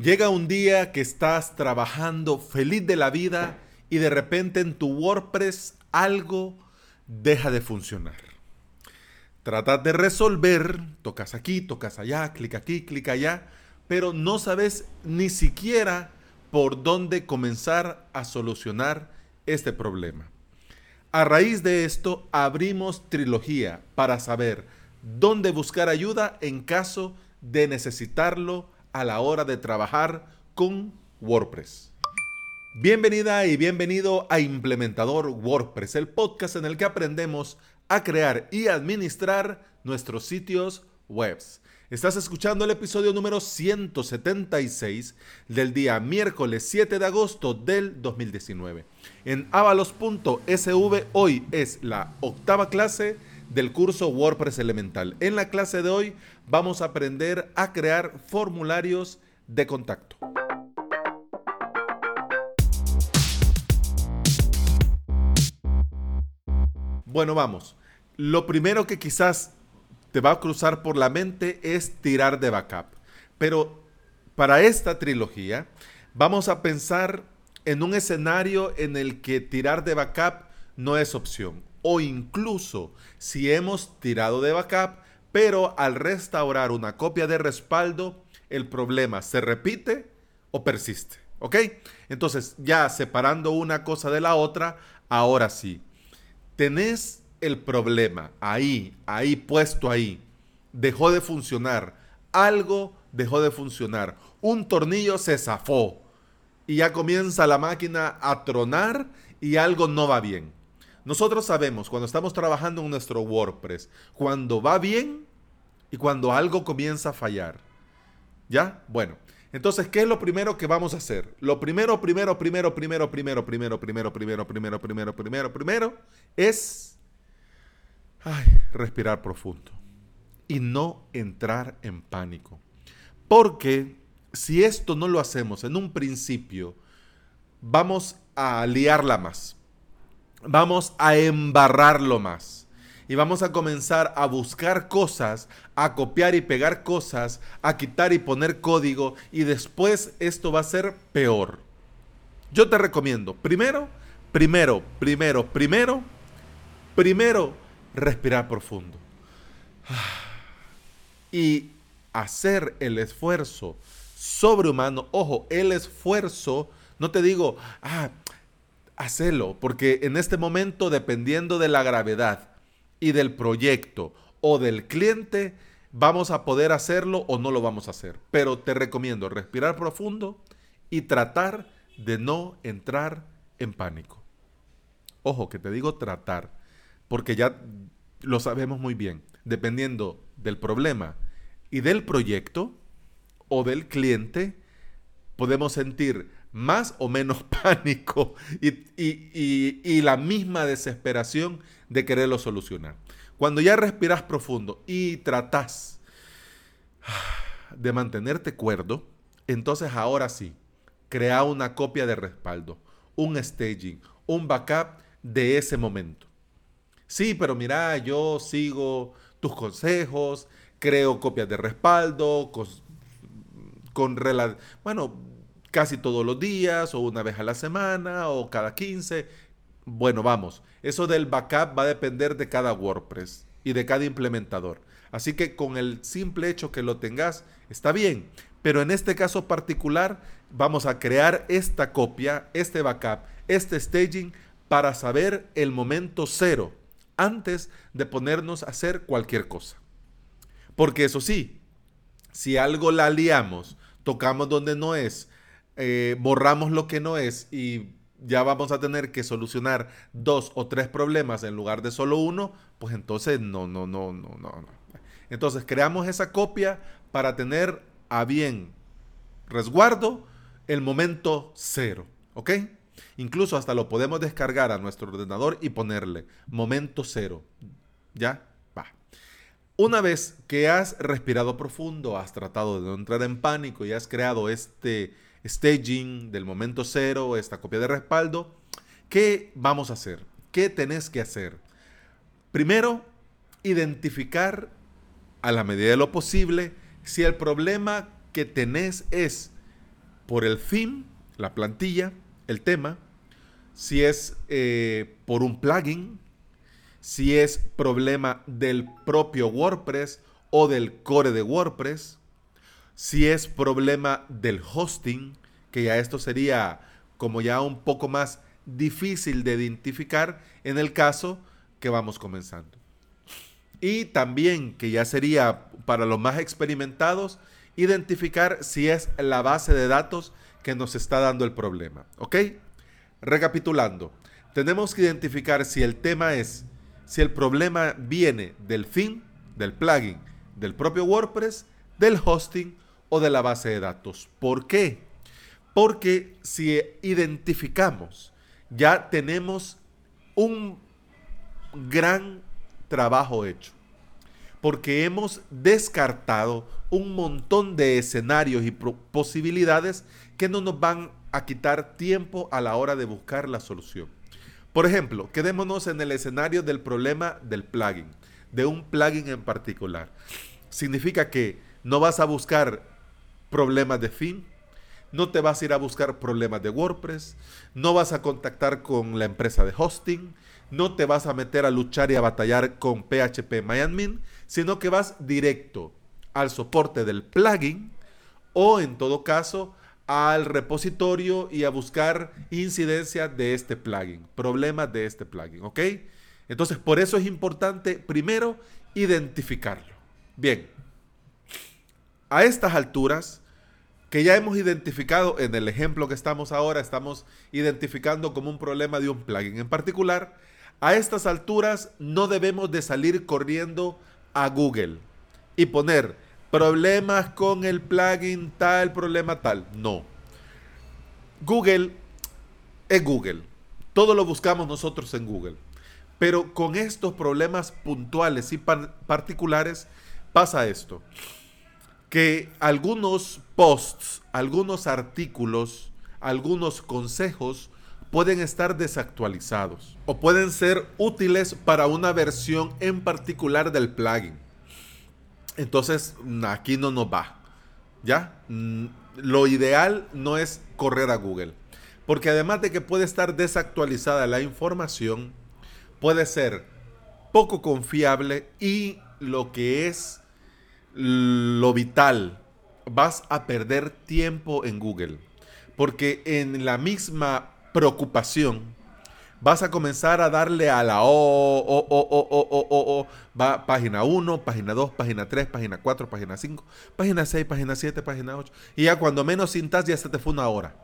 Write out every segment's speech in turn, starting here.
Llega un día que estás trabajando feliz de la vida y de repente en tu WordPress algo deja de funcionar. Tratas de resolver, tocas aquí, tocas allá, clic aquí, clic allá, pero no sabes ni siquiera por dónde comenzar a solucionar este problema. A raíz de esto, abrimos trilogía para saber dónde buscar ayuda en caso de necesitarlo a la hora de trabajar con WordPress. Bienvenida y bienvenido a Implementador WordPress, el podcast en el que aprendemos a crear y administrar nuestros sitios web. Estás escuchando el episodio número 176 del día miércoles 7 de agosto del 2019. En avalos.sv hoy es la octava clase del curso WordPress Elemental. En la clase de hoy vamos a aprender a crear formularios de contacto. Bueno, vamos. Lo primero que quizás te va a cruzar por la mente es tirar de backup. Pero para esta trilogía vamos a pensar en un escenario en el que tirar de backup no es opción o incluso si hemos tirado de backup, pero al restaurar una copia de respaldo, el problema se repite o persiste. ¿Ok? Entonces, ya separando una cosa de la otra, ahora sí, tenés el problema ahí, ahí puesto ahí, dejó de funcionar, algo dejó de funcionar, un tornillo se zafó y ya comienza la máquina a tronar y algo no va bien. Nosotros sabemos cuando estamos trabajando en nuestro WordPress, cuando va bien y cuando algo comienza a fallar. ¿Ya? Bueno, entonces, ¿qué es lo primero que vamos a hacer? Lo primero, primero, primero, primero, primero, primero, primero, primero, primero, primero, primero, primero, es respirar profundo y no entrar en pánico. Porque si esto no lo hacemos en un principio, vamos a liarla más vamos a embarrarlo más. Y vamos a comenzar a buscar cosas, a copiar y pegar cosas, a quitar y poner código. Y después esto va a ser peor. Yo te recomiendo, primero, primero, primero, primero, primero, respirar profundo. Y hacer el esfuerzo sobrehumano. Ojo, el esfuerzo, no te digo, ah, hacelo, porque en este momento, dependiendo de la gravedad y del proyecto o del cliente, vamos a poder hacerlo o no lo vamos a hacer. Pero te recomiendo respirar profundo y tratar de no entrar en pánico. Ojo, que te digo tratar, porque ya lo sabemos muy bien. Dependiendo del problema y del proyecto o del cliente, podemos sentir más o menos pánico y, la misma desesperación de quererlo solucionar. Cuando ya respiras profundo y tratas de mantenerte cuerdo, entonces ahora sí, crea una copia de respaldo, un staging, un backup de ese momento. Sí, pero mira, yo sigo tus consejos, creo copias de respaldo, con, con bueno, casi todos los días o una vez a la semana o cada 15. Bueno, vamos, eso del backup va a depender de cada WordPress y de cada implementador. Así que con el simple hecho que lo tengas, está bien. Pero en este caso particular, vamos a crear esta copia, este backup, este staging para saber el momento cero antes de ponernos a hacer cualquier cosa. Porque eso sí, si algo la liamos, tocamos donde no es, eh, borramos lo que no es y ya vamos a tener que solucionar dos o tres problemas en lugar de solo uno, pues entonces no, no, no, no, no. no. Entonces creamos esa copia para tener a bien resguardo el momento cero, ¿ok? Incluso hasta lo podemos descargar a nuestro ordenador y ponerle momento cero. ¿Ya? Va. Una vez que has respirado profundo, has tratado de no entrar en pánico y has creado este staging del momento cero, esta copia de respaldo. ¿Qué vamos a hacer? ¿Qué tenés que hacer? Primero, identificar a la medida de lo posible si el problema que tenés es por el theme, la plantilla, el tema, si es eh, por un plugin, si es problema del propio WordPress o del core de WordPress, si es problema del hosting, que ya esto sería como ya un poco más difícil de identificar en el caso que vamos comenzando. Y también que ya sería para los más experimentados identificar si es la base de datos que nos está dando el problema. ¿Ok? Recapitulando, tenemos que identificar si el tema es, si el problema viene del fin, del plugin, del propio WordPress, del hosting o de la base de datos. ¿Por qué? Porque si identificamos, ya tenemos un gran trabajo hecho. Porque hemos descartado un montón de escenarios y posibilidades que no nos van a quitar tiempo a la hora de buscar la solución. Por ejemplo, quedémonos en el escenario del problema del plugin, de un plugin en particular. Significa que no vas a buscar problemas de fin, no te vas a ir a buscar problemas de WordPress, no vas a contactar con la empresa de hosting, no te vas a meter a luchar y a batallar con PHP MyAdmin, sino que vas directo al soporte del plugin o en todo caso al repositorio y a buscar incidencias de este plugin, problemas de este plugin, ¿ok? Entonces, por eso es importante primero identificarlo. Bien, a estas alturas, que ya hemos identificado en el ejemplo que estamos ahora, estamos identificando como un problema de un plugin en particular, a estas alturas no debemos de salir corriendo a Google y poner problemas con el plugin tal, problema tal. No. Google es Google. Todo lo buscamos nosotros en Google. Pero con estos problemas puntuales y particulares pasa esto. Que algunos posts, algunos artículos, algunos consejos pueden estar desactualizados o pueden ser útiles para una versión en particular del plugin. Entonces, aquí no nos va. ¿Ya? Mm, lo ideal no es correr a Google. Porque además de que puede estar desactualizada la información, puede ser poco confiable y lo que es lo vital, vas a perder tiempo en Google. Porque en la misma preocupación, vas a comenzar a darle a la O, O, O, O, O, O, O, va página 1, página 2, página 3, página 4, página 5, página 6, página 7, página 8. Y ya cuando menos cintas ya se te fue una hora.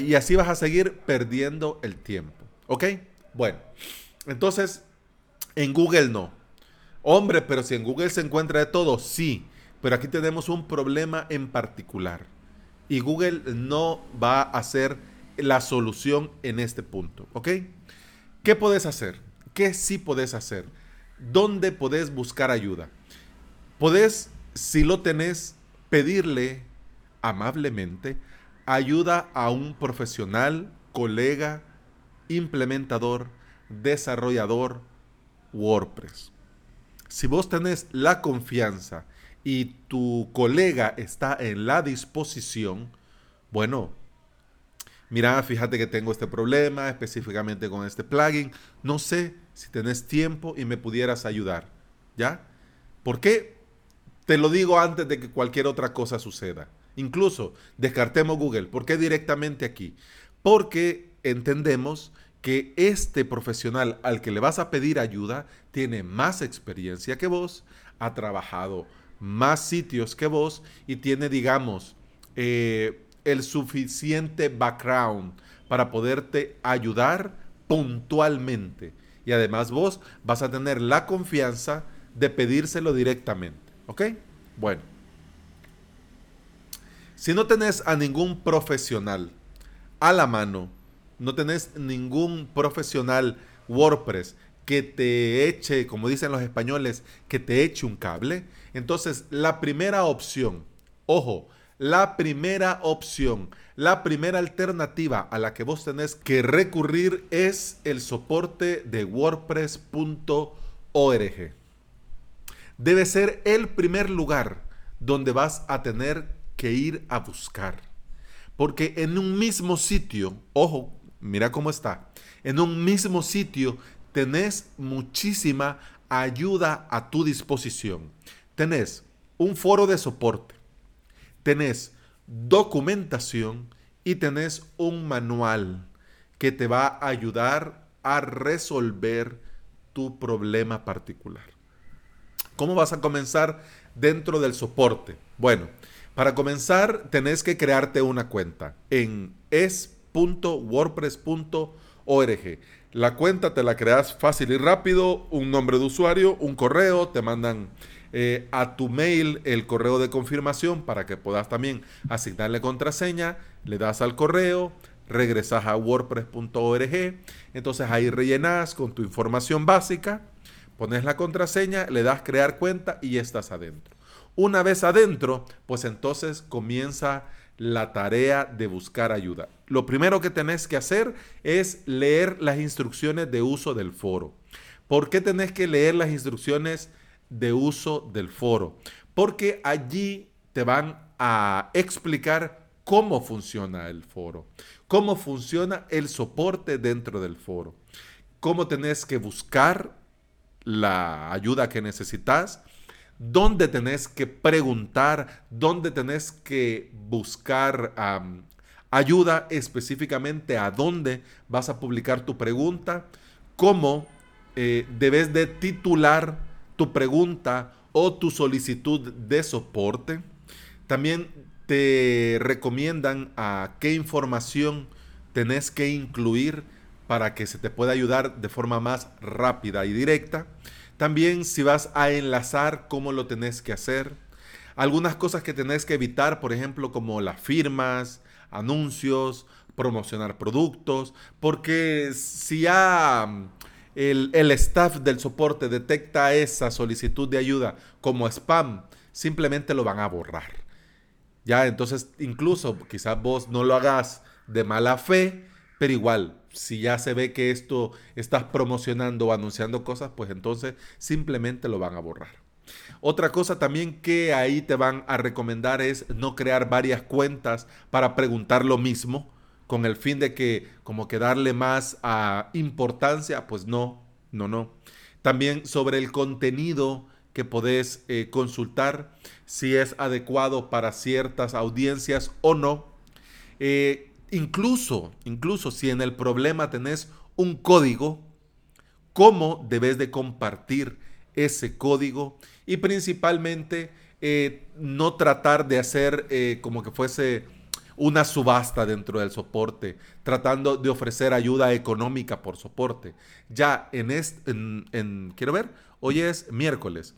Y así vas a seguir perdiendo el tiempo. ¿Ok? Bueno, entonces, en Google no. Hombre, pero si en Google se encuentra de todo, sí. Pero aquí tenemos un problema en particular. Y Google no va a ser la solución en este punto, ¿ok? ¿Qué puedes hacer? ¿Qué sí puedes hacer? ¿Dónde puedes buscar ayuda? Puedes, si lo tenés, pedirle amablemente ayuda a un profesional, colega, implementador, desarrollador WordPress. Si vos tenés la confianza y tu colega está en la disposición, bueno, mira, fíjate que tengo este problema específicamente con este plugin, no sé si tenés tiempo y me pudieras ayudar, ¿ya? ¿Por qué? Te lo digo antes de que cualquier otra cosa suceda. Incluso descartemos Google. ¿Por qué directamente aquí? Porque entendemos que este profesional al que le vas a pedir ayuda tiene más experiencia que vos, ha trabajado más sitios que vos y tiene, digamos, eh, el suficiente background para poderte ayudar puntualmente. Y además vos vas a tener la confianza de pedírselo directamente. ¿Ok? Bueno. Si no tenés a ningún profesional a la mano, no tenés ningún profesional WordPress que te eche, como dicen los españoles, que te eche un cable, entonces la primera opción, ojo, la primera opción, la primera alternativa a la que vos tenés que recurrir es el soporte de wordpress.org. Debe ser el primer lugar donde vas a tener que ir a buscar. Porque en un mismo sitio, ojo, mira cómo está, en un mismo sitio tenés muchísima ayuda a tu disposición. Tenés un foro de soporte, tenés documentación y tenés un manual que te va a ayudar a resolver tu problema particular. ¿Cómo vas a comenzar dentro del soporte? Bueno, para comenzar tenés que crearte una cuenta en es.wordpress.org. La cuenta te la creas fácil y rápido, un nombre de usuario, un correo, te mandan eh, a tu mail el correo de confirmación para que puedas también asignarle contraseña, le das al correo, regresas a wordpress.org, entonces ahí rellenas con tu información básica, pones la contraseña, le das crear cuenta y estás adentro. Una vez adentro, pues entonces comienza la tarea de buscar ayuda. Lo primero que tenés que hacer es leer las instrucciones de uso del foro. ¿Por qué tenés que leer las instrucciones de uso del foro? Porque allí te van a explicar cómo funciona el foro, cómo funciona el soporte dentro del foro, cómo tenés que buscar la ayuda que necesitas, dónde tenés que preguntar, dónde tenés que buscar ayuda específicamente a dónde vas a publicar tu pregunta, cómo eh, debes de titular tu pregunta o tu solicitud de soporte. También te recomiendan a qué información tenés que incluir para que se te pueda ayudar de forma más rápida y directa. También si vas a enlazar, cómo lo tenés que hacer. Algunas cosas que tenés que evitar, por ejemplo, como las firmas, anuncios, promocionar productos, porque si ya mm, el, el, staff del soporte detecta esa solicitud de ayuda como spam, simplemente lo van a borrar. Ya, entonces incluso quizás vos no lo hagas de mala fe, pero igual si ya se ve que esto estás promocionando o anunciando cosas, pues entonces simplemente lo van a borrar. Otra cosa también que ahí te van a recomendar es no crear varias cuentas para preguntar lo mismo con el fin de que como que darle más a importancia, pues no, no, no. También sobre el contenido que podés eh, consultar, si es adecuado para ciertas audiencias o no. Eh, Incluso, incluso si en el problema tenés un código, cómo debes de compartir ese código y principalmente eh, no tratar de hacer eh, como que fuese una subasta dentro del soporte, tratando de ofrecer ayuda económica por soporte. Ya en este, en, quiero ver, hoy es miércoles.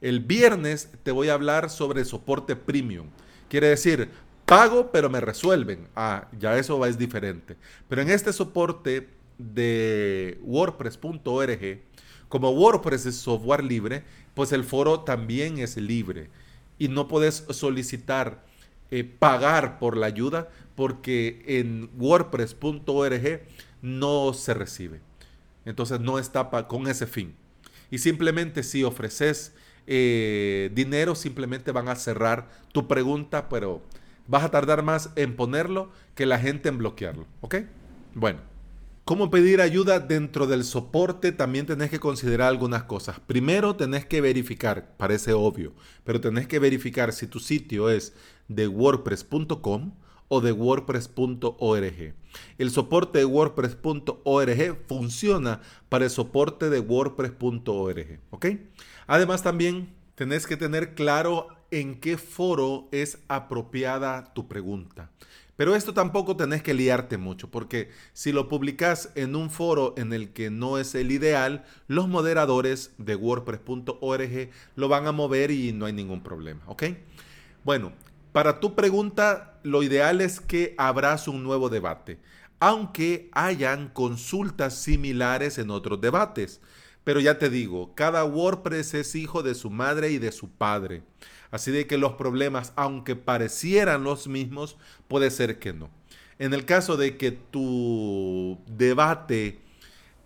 El viernes te voy a hablar sobre soporte premium. Quiere decir, Pago, pero me resuelven. Ah, ya eso es diferente. Pero en este soporte de WordPress.org, como WordPress es software libre, pues el foro también es libre. Y no puedes solicitar eh, pagar por la ayuda porque en WordPress.org no se recibe. Entonces no está con ese fin. Y simplemente si ofreces eh, dinero, simplemente van a cerrar tu pregunta, pero vas a tardar más en ponerlo que la gente en bloquearlo. ¿Ok? Bueno. ¿Cómo pedir ayuda dentro del soporte? También tenés que considerar algunas cosas. Primero tenés que verificar, parece obvio, pero tenés que verificar si tu sitio es de wordpress.com o de wordpress.org. El soporte de wordpress.org funciona para el soporte de wordpress.org. ¿Ok? Además también tenés que tener claro en qué foro es apropiada tu pregunta. Pero esto tampoco tenés que liarte mucho, porque si lo publicas en un foro en el que no es el ideal, los moderadores de wordpress.org lo van a mover y no hay ningún problema, ¿ok? Bueno, para tu pregunta, lo ideal es que abras un nuevo debate, aunque hayan consultas similares en otros debates. Pero ya te digo, cada WordPress es hijo de su madre y de su padre. Así de que los problemas, aunque parecieran los mismos, puede ser que no. En el caso de que tu debate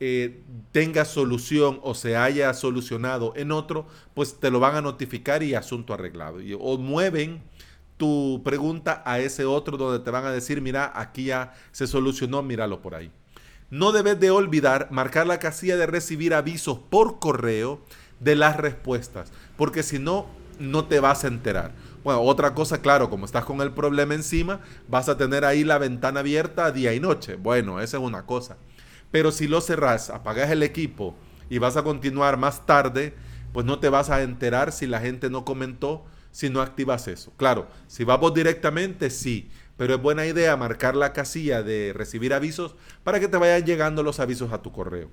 eh, tenga solución o se haya solucionado en otro, pues te lo van a notificar y asunto arreglado. o mueven tu pregunta a ese otro donde te van a decir, mira, aquí ya se solucionó, míralo por ahí. No debes de olvidar marcar la casilla de recibir avisos por correo de las respuestas, porque si no, no te vas a enterar. Bueno, otra cosa, claro, como estás con el problema encima, vas a tener ahí la ventana abierta día y noche. Bueno, esa es una cosa. Pero si lo cerrás, apagas el equipo y vas a continuar más tarde, pues no te vas a enterar si la gente no comentó, si no activas eso. Claro, si vamos directamente, sí, pero es buena idea marcar la casilla de recibir avisos para que te vayan llegando los avisos a tu correo.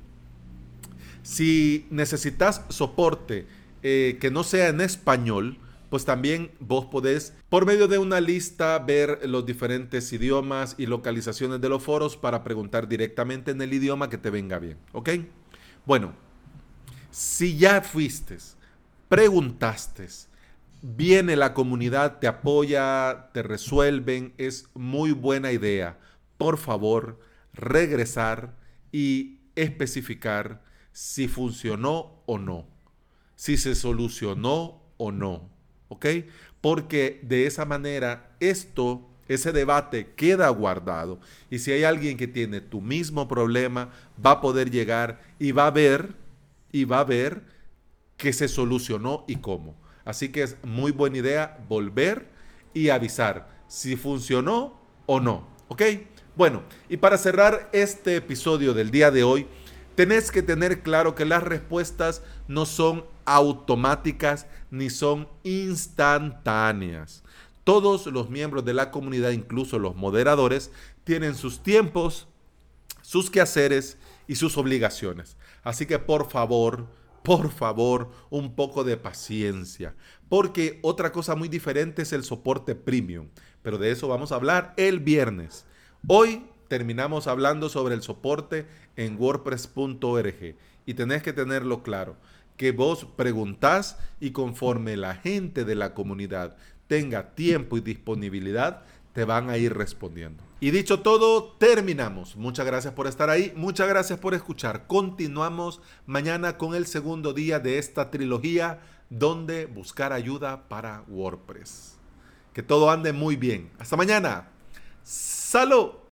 Si necesitas soporte eh, que no sea en español, pues también vos podés, por medio de una lista, ver los diferentes idiomas y localizaciones de los foros para preguntar directamente en el idioma que te venga bien. ¿Ok? Bueno, si ya fuiste, preguntaste, viene la comunidad, te apoya, te resuelven, es muy buena idea. Por favor, regresar y especificar si funcionó o no, si se solucionó o no. ¿ok? Porque de esa manera esto, ese debate queda guardado. Y si hay alguien que tiene tu mismo problema, va a poder llegar y va a ver, y va a ver que se solucionó y cómo. Así que es muy buena idea volver y avisar si funcionó o no, ¿ok? Bueno, y para cerrar este episodio del día de hoy, tenés que tener claro que las respuestas no son automáticas ni son instantáneas. Todos los miembros de la comunidad, incluso los moderadores, tienen sus tiempos, sus quehaceres y sus obligaciones. Así que por favor, por favor, un poco de paciencia. Porque otra cosa muy diferente es el soporte premium. Pero de eso vamos a hablar el viernes. Hoy terminamos hablando sobre el soporte en wordpress.org. Y tenés que tenerlo claro que vos preguntás y conforme la gente de la comunidad tenga tiempo y disponibilidad, te van a ir respondiendo. Y dicho todo, terminamos. Muchas gracias por estar ahí, muchas gracias por escuchar. Continuamos mañana con el segundo día de esta trilogía donde buscar ayuda para WordPress. Que todo ande muy bien. Hasta mañana. Salud.